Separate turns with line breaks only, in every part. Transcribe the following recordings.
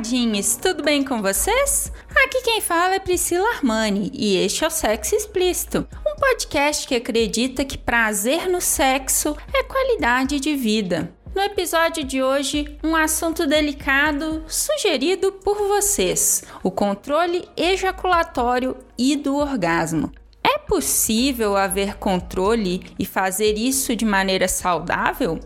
Namoradinhos, tudo bem com vocês? Aqui quem fala é Priscila Armani e este é o Sexo Explícito, um podcast que acredita que prazer no sexo é qualidade de vida. No episódio de hoje, um assunto delicado sugerido por vocês: o controle ejaculatório e do orgasmo. É possível haver controle e fazer isso de maneira saudável?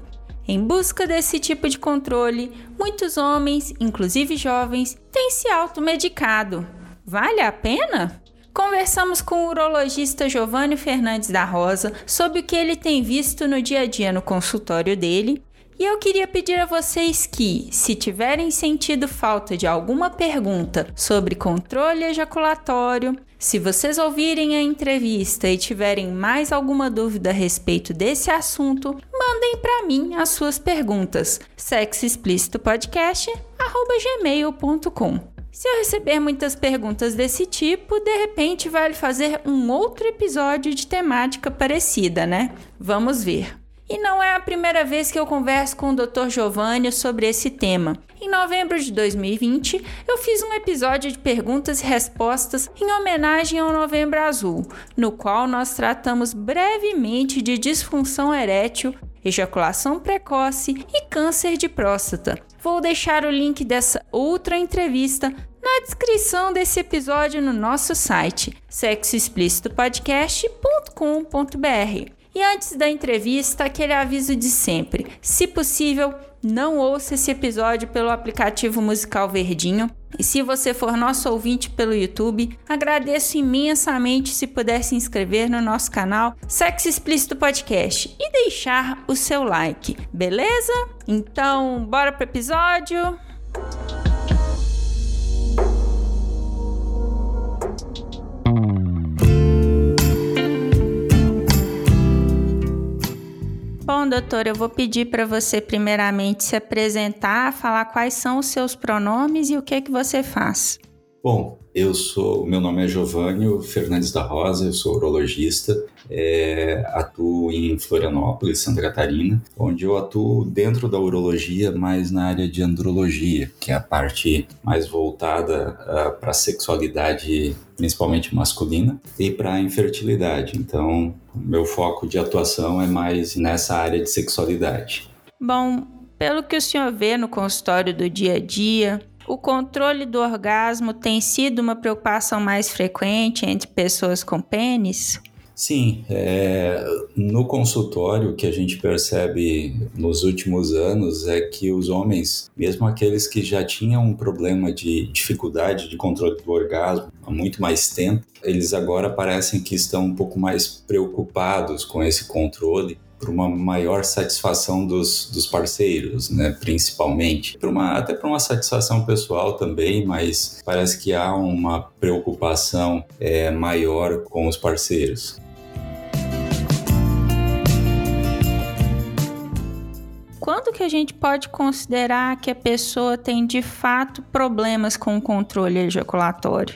Em busca desse tipo de controle, muitos homens, inclusive jovens, têm se automedicado. Vale a pena? Conversamos com o urologista Giovanni Fernandes da Rosa sobre o que ele tem visto no dia a dia no consultório dele e eu queria pedir a vocês que, se tiverem sentido falta de alguma pergunta sobre controle ejaculatório, se vocês ouvirem a entrevista e tiverem mais alguma dúvida a respeito desse assunto, mandem para mim as suas perguntas. sexoexplicitopodcast@gmail.com. Se eu receber muitas perguntas desse tipo, de repente vale fazer um outro episódio de temática parecida, né? Vamos ver. E não é a primeira vez que eu converso com o Dr. Giovanni sobre esse tema. Em novembro de 2020, eu fiz um episódio de perguntas e respostas em homenagem ao Novembro Azul, no qual nós tratamos brevemente de disfunção erétil, ejaculação precoce e câncer de próstata. Vou deixar o link dessa outra entrevista na descrição desse episódio no nosso site sexoexplicitopodcast.com.br. E antes da entrevista, aquele aviso de sempre: se possível, não ouça esse episódio pelo aplicativo musical Verdinho. E se você for nosso ouvinte pelo YouTube, agradeço imensamente se puder se inscrever no nosso canal Sexo Explícito Podcast e deixar o seu like, beleza? Então, bora pro episódio? Bom, doutor, eu vou pedir para você primeiramente se apresentar, falar quais são os seus pronomes e o que que você faz.
Bom, eu sou, meu nome é Giovanni Fernandes da Rosa, eu sou urologista, é, atuo em Florianópolis, Santa Catarina, onde eu atuo dentro da urologia, mas na área de andrologia, que é a parte mais voltada ah, para a sexualidade, principalmente masculina, e para a infertilidade. Então, meu foco de atuação é mais nessa área de sexualidade.
Bom, pelo que o senhor vê no consultório do dia a dia, o controle do orgasmo tem sido uma preocupação mais frequente entre pessoas com pênis?
Sim, é, no consultório o que a gente percebe nos últimos anos é que os homens, mesmo aqueles que já tinham um problema de dificuldade de controle do orgasmo há muito mais tempo, eles agora parecem que estão um pouco mais preocupados com esse controle para uma maior satisfação dos, dos parceiros, né, principalmente, para uma, até para uma satisfação pessoal também, mas parece que há uma preocupação é, maior com os parceiros.
Que a gente pode considerar que a pessoa tem de fato problemas com o controle ejaculatório?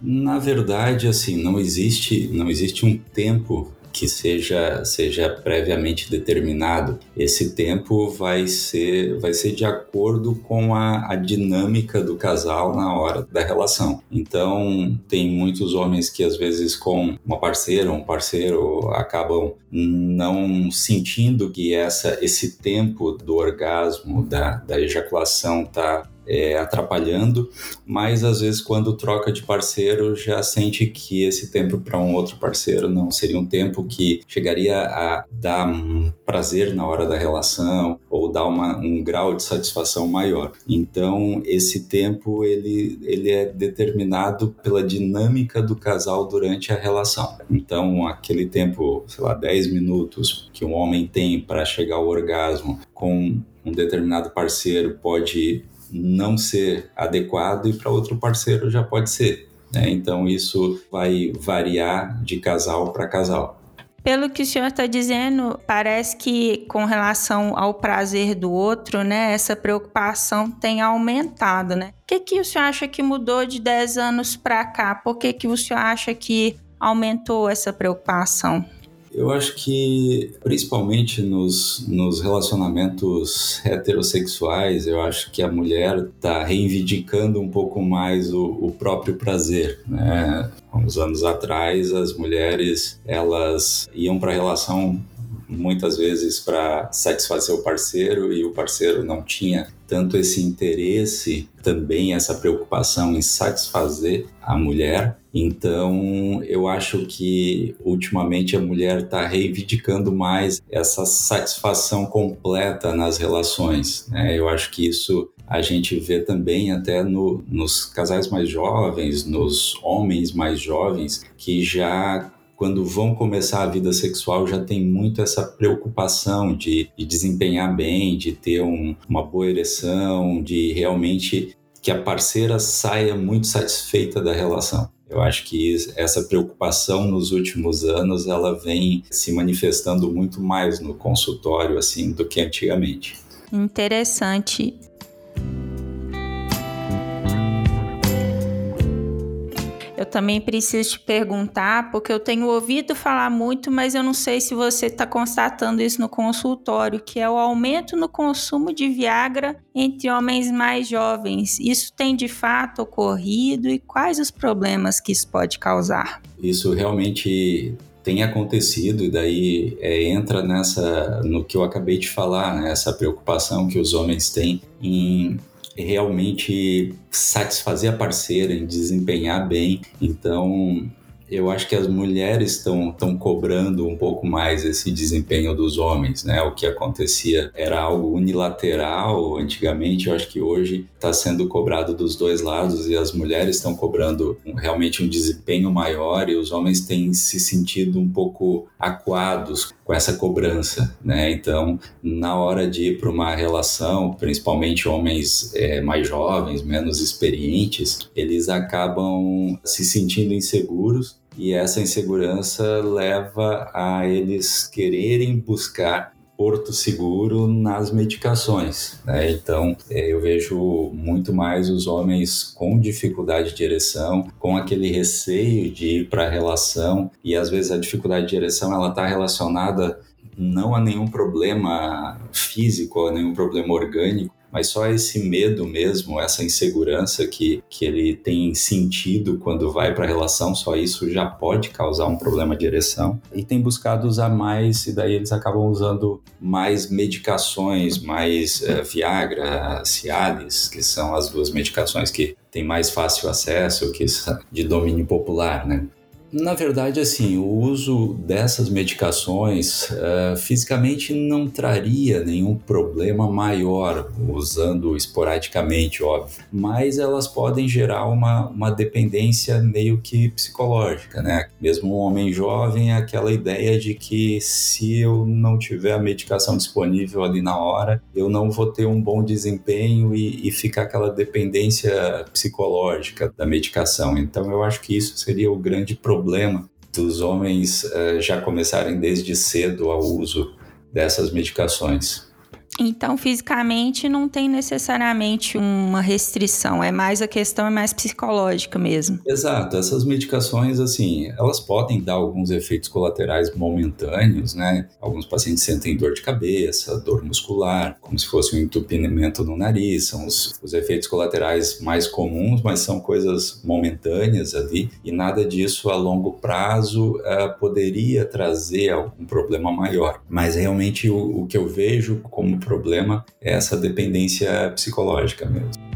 Na verdade, assim, não existe, não existe um tempo que seja, seja previamente determinado. Esse tempo vai ser, vai ser de acordo com a, a dinâmica do casal na hora da relação. Então, tem muitos homens que às vezes com uma parceira, um parceiro, acabam não sentindo que essa, esse tempo do orgasmo, da, da ejaculação está é, atrapalhando, mas às vezes quando troca de parceiro já sente que esse tempo para um outro parceiro não seria um tempo que chegaria a dar prazer na hora da relação ou dar uma, um grau de satisfação maior. Então, esse tempo ele, ele é determinado pela dinâmica do casal durante a relação. Então, aquele tempo, sei lá, 10 minutos que um homem tem para chegar ao orgasmo com um determinado parceiro pode não ser adequado e para outro parceiro já pode ser. Né? Então, isso vai variar de casal para casal.
Pelo que o senhor está dizendo, parece que com relação ao prazer do outro, né, essa preocupação tem aumentado, né? O que, que o senhor acha que mudou de 10 anos para cá? Por que, que o senhor acha que aumentou essa preocupação?
Eu acho que, principalmente nos, nos relacionamentos heterossexuais, eu acho que a mulher está reivindicando um pouco mais o, o próprio prazer. Né? Uns anos atrás, as mulheres elas iam para a relação muitas vezes para satisfazer o parceiro e o parceiro não tinha tanto esse interesse, também essa preocupação em satisfazer a mulher. Então, eu acho que ultimamente a mulher está reivindicando mais essa satisfação completa nas relações. Né? Eu acho que isso a gente vê também até no, nos casais mais jovens, nos homens mais jovens, que já quando vão começar a vida sexual já tem muito essa preocupação de, de desempenhar bem, de ter um, uma boa ereção, de realmente que a parceira saia muito satisfeita da relação. Eu acho que essa preocupação nos últimos anos ela vem se manifestando muito mais no consultório assim do que antigamente.
Interessante. Eu também preciso te perguntar, porque eu tenho ouvido falar muito, mas eu não sei se você está constatando isso no consultório, que é o aumento no consumo de Viagra entre homens mais jovens. Isso tem de fato ocorrido e quais os problemas que isso pode causar?
Isso realmente tem acontecido e daí é, entra nessa no que eu acabei de falar, né? essa preocupação que os homens têm em realmente satisfazer a parceira, em desempenhar bem. Então, eu acho que as mulheres estão cobrando um pouco mais esse desempenho dos homens, né? O que acontecia era algo unilateral antigamente, eu acho que hoje está sendo cobrado dos dois lados e as mulheres estão cobrando realmente um desempenho maior e os homens têm se sentido um pouco acuados com essa cobrança, né? Então, na hora de ir para uma relação, principalmente homens é, mais jovens, menos experientes, eles acabam se sentindo inseguros e essa insegurança leva a eles quererem buscar porto seguro nas medicações. Né? Então, é, eu vejo muito mais os homens com dificuldade de ereção, com aquele receio de ir para a relação, e às vezes a dificuldade de ereção ela está relacionada não a nenhum problema físico, a nenhum problema orgânico, mas só esse medo mesmo, essa insegurança que, que ele tem sentido quando vai para a relação, só isso já pode causar um problema de ereção. E tem buscado usar mais, e daí eles acabam usando mais medicações, mais uh, Viagra, Cialis, que são as duas medicações que têm mais fácil acesso, que de domínio popular, né? Na verdade, assim, o uso dessas medicações uh, fisicamente não traria nenhum problema maior, usando esporadicamente, óbvio, mas elas podem gerar uma, uma dependência meio que psicológica, né? Mesmo um homem jovem, aquela ideia de que se eu não tiver a medicação disponível ali na hora, eu não vou ter um bom desempenho e, e ficar aquela dependência psicológica da medicação. Então, eu acho que isso seria o grande problema problema dos homens uh, já começarem desde cedo ao uso dessas medicações.
Então, fisicamente não tem necessariamente uma restrição, é mais a questão é mais psicológica mesmo.
Exato, essas medicações assim, elas podem dar alguns efeitos colaterais momentâneos, né? Alguns pacientes sentem dor de cabeça, dor muscular, como se fosse um entupimento no nariz, são os, os efeitos colaterais mais comuns, mas são coisas momentâneas ali e nada disso a longo prazo uh, poderia trazer algum problema maior. Mas realmente o, o que eu vejo como problema é essa dependência psicológica mesmo.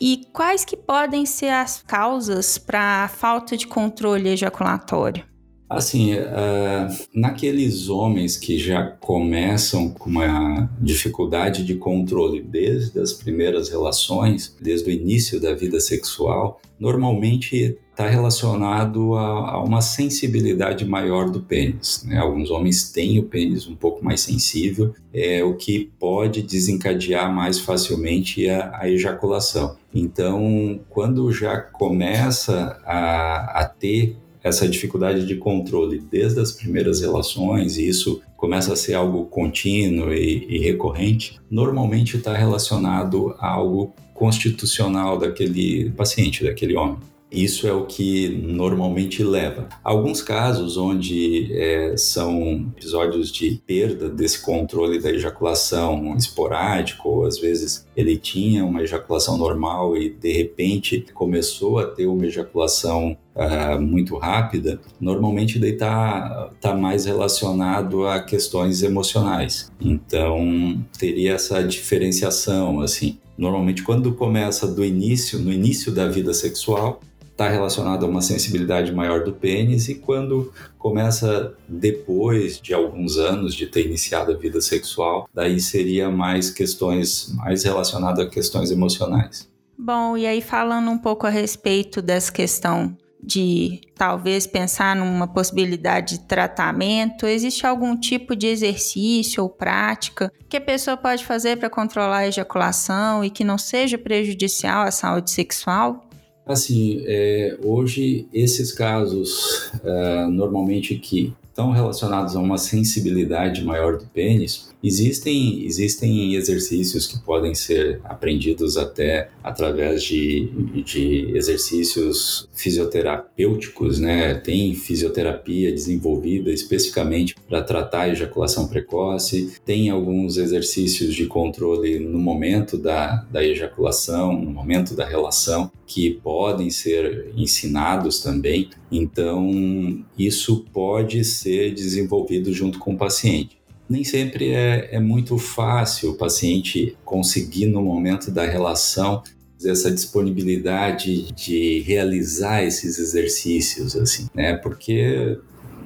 E quais que podem ser as causas para a falta de controle ejaculatório?
Assim, uh, naqueles homens que já começam com uma dificuldade de controle desde as primeiras relações, desde o início da vida sexual, normalmente está relacionado a, a, uma sensibilidade maior do pênis. Né? Alguns homens têm o pênis um pouco mais sensível, é o que pode desencadear mais facilmente a, a ejaculação. Então, quando já começa a, a ter essa dificuldade de controle desde as primeiras relações, e isso começa a ser algo contínuo e, e recorrente, normalmente está relacionado a algo constitucional daquele paciente, daquele homem. Isso é o que normalmente leva. Alguns casos onde é, são episódios de perda desse controle da ejaculação esporádico, ou às vezes ele tinha uma ejaculação normal e de repente começou a ter uma ejaculação uh, muito rápida, normalmente daí está tá mais relacionado a questões emocionais. Então teria essa diferenciação assim. Normalmente quando começa do início, no início da vida sexual, está relacionado a uma sensibilidade maior do pênis e quando começa depois de alguns anos de ter iniciado a vida sexual, daí seria mais questões mais relacionadas a questões emocionais.
Bom, e aí falando um pouco a respeito dessa questão de talvez pensar numa possibilidade de tratamento, existe algum tipo de exercício ou prática que a pessoa pode fazer para controlar a ejaculação e que não seja prejudicial à saúde sexual?
Assim, é, hoje esses casos, é, normalmente que estão relacionados a uma sensibilidade maior do pênis, existem, existem exercícios que podem ser aprendidos até através de, de exercícios fisioterapêuticos, né? Tem fisioterapia desenvolvida especificamente para tratar a ejaculação precoce, tem alguns exercícios de controle no momento da, da ejaculação, no momento da relação, que podem ser ensinados também. Então, isso pode ser desenvolvido junto com o paciente. Nem sempre é, é muito fácil o paciente conseguir, no momento da relação, essa disponibilidade de realizar esses exercícios, assim, né? Porque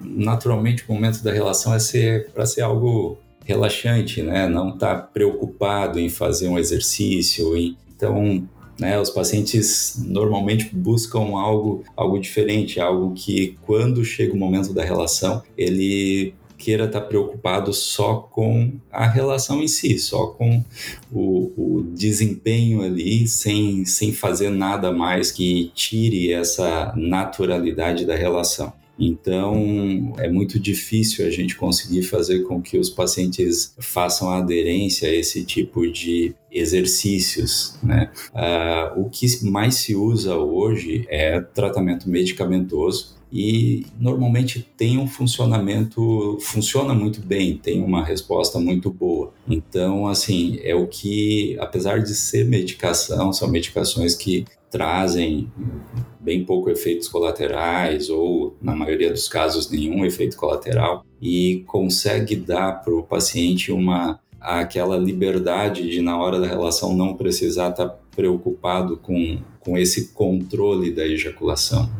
naturalmente o momento da relação é ser para ser algo relaxante, né? Não estar tá preocupado em fazer um exercício, então né? Os pacientes normalmente buscam algo, algo diferente, algo que quando chega o momento da relação, ele queira estar preocupado só com a relação em si, só com o, o, desempenho ali, sem, sem fazer nada mais que tire essa naturalidade da relação. Então, é muito difícil a gente conseguir fazer com que os pacientes façam aderência a esse tipo de exercícios, né? Uh, o que mais se usa hoje é tratamento medicamentoso e normalmente tem um funcionamento, funciona muito bem, tem uma resposta muito boa. Então, assim, é o que, apesar de ser medicação, são medicações que trazem bem pouco efeitos colaterais ou na maioria dos casos nenhum efeito colateral e consegue dar para o paciente uma aquela liberdade de na hora da relação não precisar estar tá preocupado com, com esse controle da ejaculação.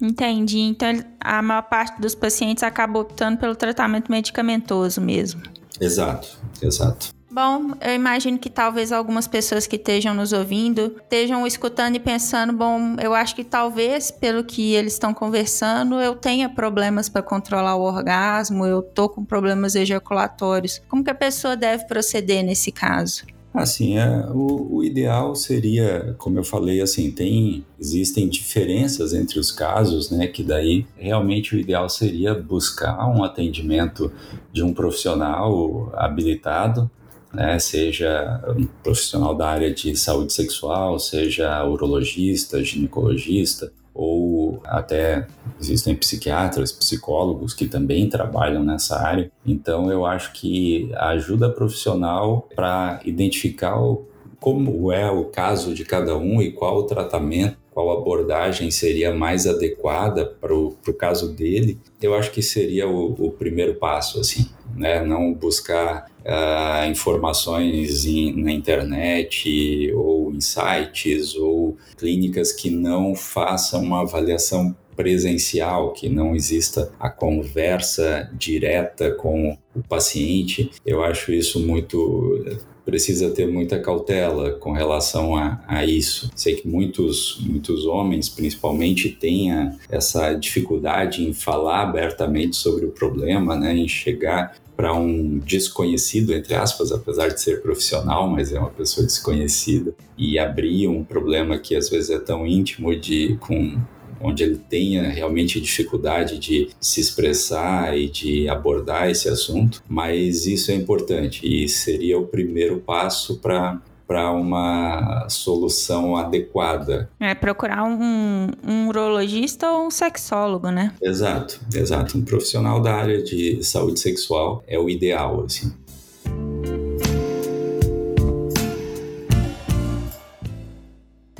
Entendi. Então a maior parte dos pacientes acaba optando pelo tratamento medicamentoso mesmo.
Exato, exato.
Bom, eu imagino que talvez algumas pessoas que estejam nos ouvindo estejam escutando e pensando: bom, eu acho que talvez, pelo que eles estão conversando, eu tenha problemas para controlar o orgasmo, eu tô com problemas ejaculatórios. Como que a pessoa deve proceder nesse caso?
Assim, é, o, o, ideal seria, como eu falei, assim, tem existem diferenças entre os casos, né? Que daí realmente o ideal seria buscar um atendimento de um profissional habilitado né, seja um profissional da área de saúde sexual, seja urologista, ginecologista, ou até existem psiquiatras, psicólogos que também trabalham nessa área. Então, eu acho que a ajuda profissional para identificar como é o caso de cada um e qual o tratamento, qual abordagem seria mais adequada para o caso dele, eu acho que seria o, o primeiro passo, assim, né? Não buscar uh, informações em, na internet ou em sites ou clínicas que não façam uma avaliação presencial, que não exista a conversa direta com o paciente. Eu acho isso muito precisa ter muita cautela com relação a, a, isso. Sei que muitos, muitos homens, principalmente, têm essa dificuldade em falar abertamente sobre o problema, né, em chegar para um desconhecido, entre aspas, apesar de ser profissional, mas é uma pessoa desconhecida, e abrir um problema que às vezes é tão íntimo de com onde ele tenha realmente dificuldade de se expressar e de abordar esse assunto, mas isso é importante e seria o primeiro passo para para uma solução adequada.
É procurar um, um urologista ou um sexólogo, né?
Exato, exato. Um profissional da área de saúde sexual é o ideal, assim.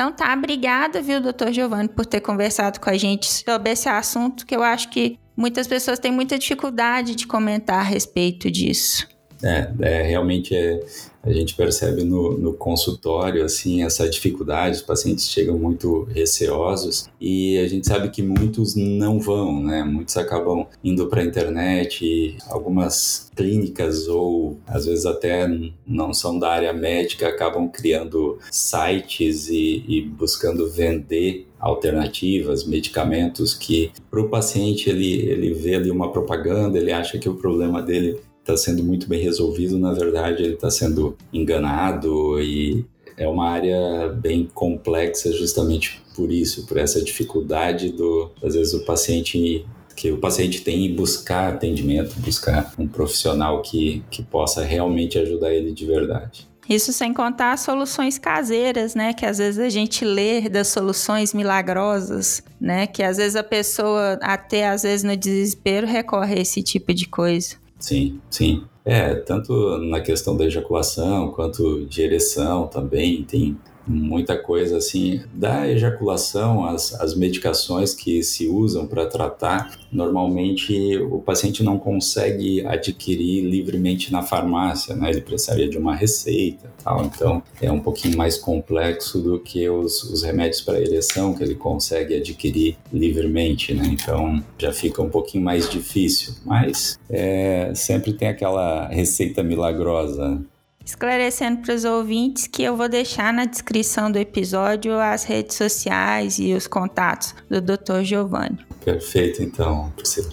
Então tá, obrigada, viu, doutor Giovanni, por ter conversado com a gente sobre esse assunto que eu acho que muitas pessoas têm muita dificuldade de comentar a respeito disso.
É, é realmente é, a gente percebe no, no, consultório assim essa dificuldade, os pacientes chegam muito receosos e a gente sabe que muitos não vão, né? Muitos acabam indo para a internet, algumas clínicas ou às vezes até não são da área médica acabam criando sites e, e buscando vender alternativas, medicamentos que para o paciente ele, ele vê ali uma propaganda, ele acha que o problema dele está sendo muito bem resolvido, na verdade ele está sendo enganado e é uma área bem complexa justamente por isso, por essa dificuldade do às vezes o paciente que o paciente tem em buscar atendimento, buscar um profissional que, que possa realmente ajudar ele de verdade.
Isso sem contar as soluções caseiras, né? Que às vezes a gente lê das soluções milagrosas, né? Que às vezes a pessoa, até às vezes no desespero, recorre a esse tipo de coisa.
Sim, sim. É, tanto na questão da ejaculação quanto de ereção também tem muita coisa assim. Da ejaculação, as, as medicações que se usam para tratar, normalmente o paciente não consegue adquirir livremente na farmácia, né? Ele precisaria de uma receita tal. Então, é um pouquinho mais complexo do que os, os remédios para ereção que ele consegue adquirir livremente, né? Então, já fica um pouquinho mais difícil. Mas é, sempre tem aquela receita milagrosa
Esclarecendo para os ouvintes que eu vou deixar na descrição do episódio as redes sociais e os contatos do Dr. Giovanni.
Perfeito, então, Priscila.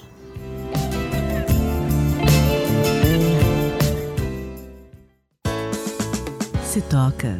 Se toca.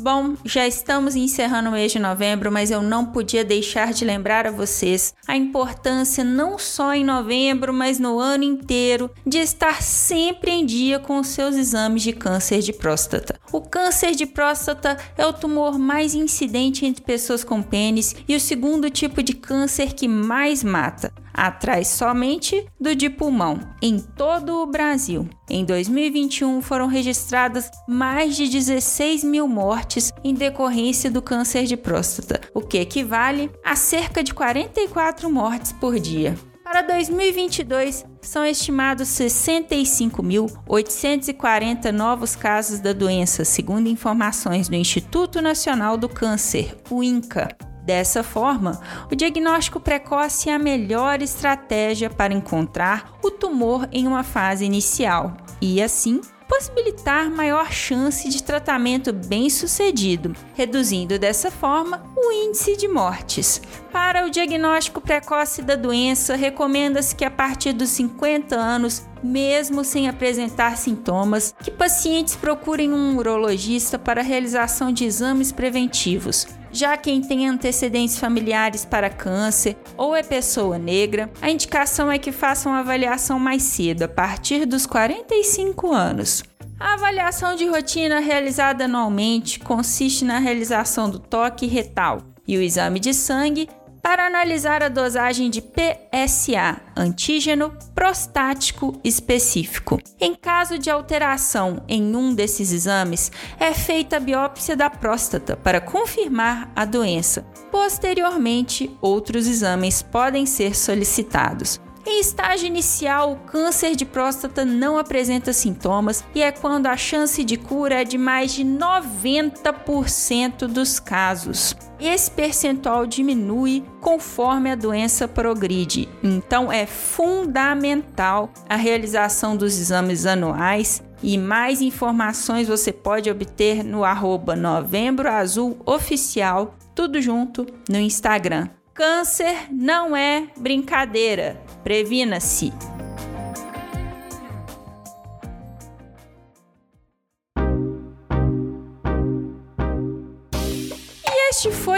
Bom, já estamos encerrando o mês de novembro, mas eu não podia deixar de lembrar a vocês a importância não só em novembro, mas no ano inteiro de estar sempre em dia com os seus exames de câncer de próstata. O câncer de próstata é o tumor mais incidente entre pessoas com pênis e o segundo tipo de câncer que mais mata atrás somente do de pulmão, em todo o Brasil. Em 2021 foram registradas mais de 16 mil mortes em decorrência do câncer de próstata, o que equivale a cerca de 44 mortes por dia. Para 2022, são estimados 65.840 novos casos da doença, segundo informações do Instituto Nacional do Câncer, o INCA. Dessa forma, o diagnóstico precoce é a melhor estratégia para encontrar o tumor em uma fase inicial e, assim, possibilitar maior chance de tratamento bem sucedido, reduzindo dessa forma o índice de mortes. Para o diagnóstico precoce da doença, recomenda-se que a partir dos 50 anos, mesmo sem apresentar sintomas, que pacientes procurem um urologista para a realização de exames preventivos, já quem tem antecedentes familiares para câncer ou é pessoa negra, a indicação é que façam uma avaliação mais cedo, a partir dos 45 anos. A avaliação de rotina realizada anualmente consiste na realização do toque retal e o exame de sangue para analisar a dosagem de PSA, antígeno prostático específico. Em caso de alteração em um desses exames, é feita a biópsia da próstata para confirmar a doença. Posteriormente, outros exames podem ser solicitados. Em estágio inicial, o câncer de próstata não apresenta sintomas e é quando a chance de cura é de mais de 90% dos casos. Esse percentual diminui conforme a doença progride, então é fundamental a realização dos exames anuais e mais informações você pode obter no arroba Novembro Azul Oficial, tudo junto no Instagram. Câncer não é brincadeira. Previna-se.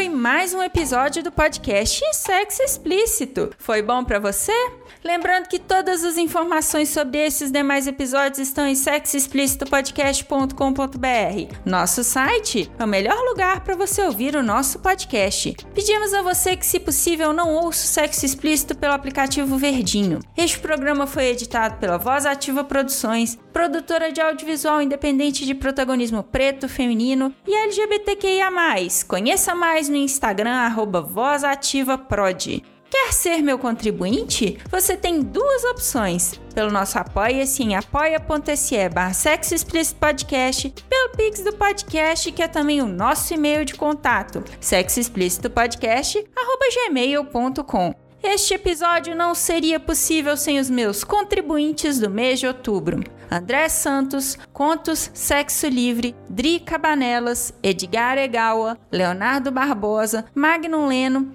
Foi mais um episódio do podcast Sexo Explícito. Foi bom para você? Lembrando que todas as informações sobre esses demais episódios estão em sexoexplicitopodcast.com.br. Nosso site é o melhor lugar para você ouvir o nosso podcast. Pedimos a você que, se possível, não ouça o Sexo Explícito pelo aplicativo Verdinho. Este programa foi editado pela Voz Ativa Produções, produtora de audiovisual independente de protagonismo preto, feminino e LGBTQIA+. Conheça mais no Instagram, arroba VozAtivaProd. Quer ser meu contribuinte? Você tem duas opções. Pelo nosso apoia-se em apoia.se barra Sexo Explícito Podcast, pelo Pix do podcast, que é também o nosso e-mail de contato, sexoexplicitopodcast.gmail.com. Este episódio não seria possível sem os meus contribuintes do mês de outubro. André Santos, Contos Sexo Livre, Dri Cabanelas, Edgar Egawa, Leonardo Barbosa, Magno Leno,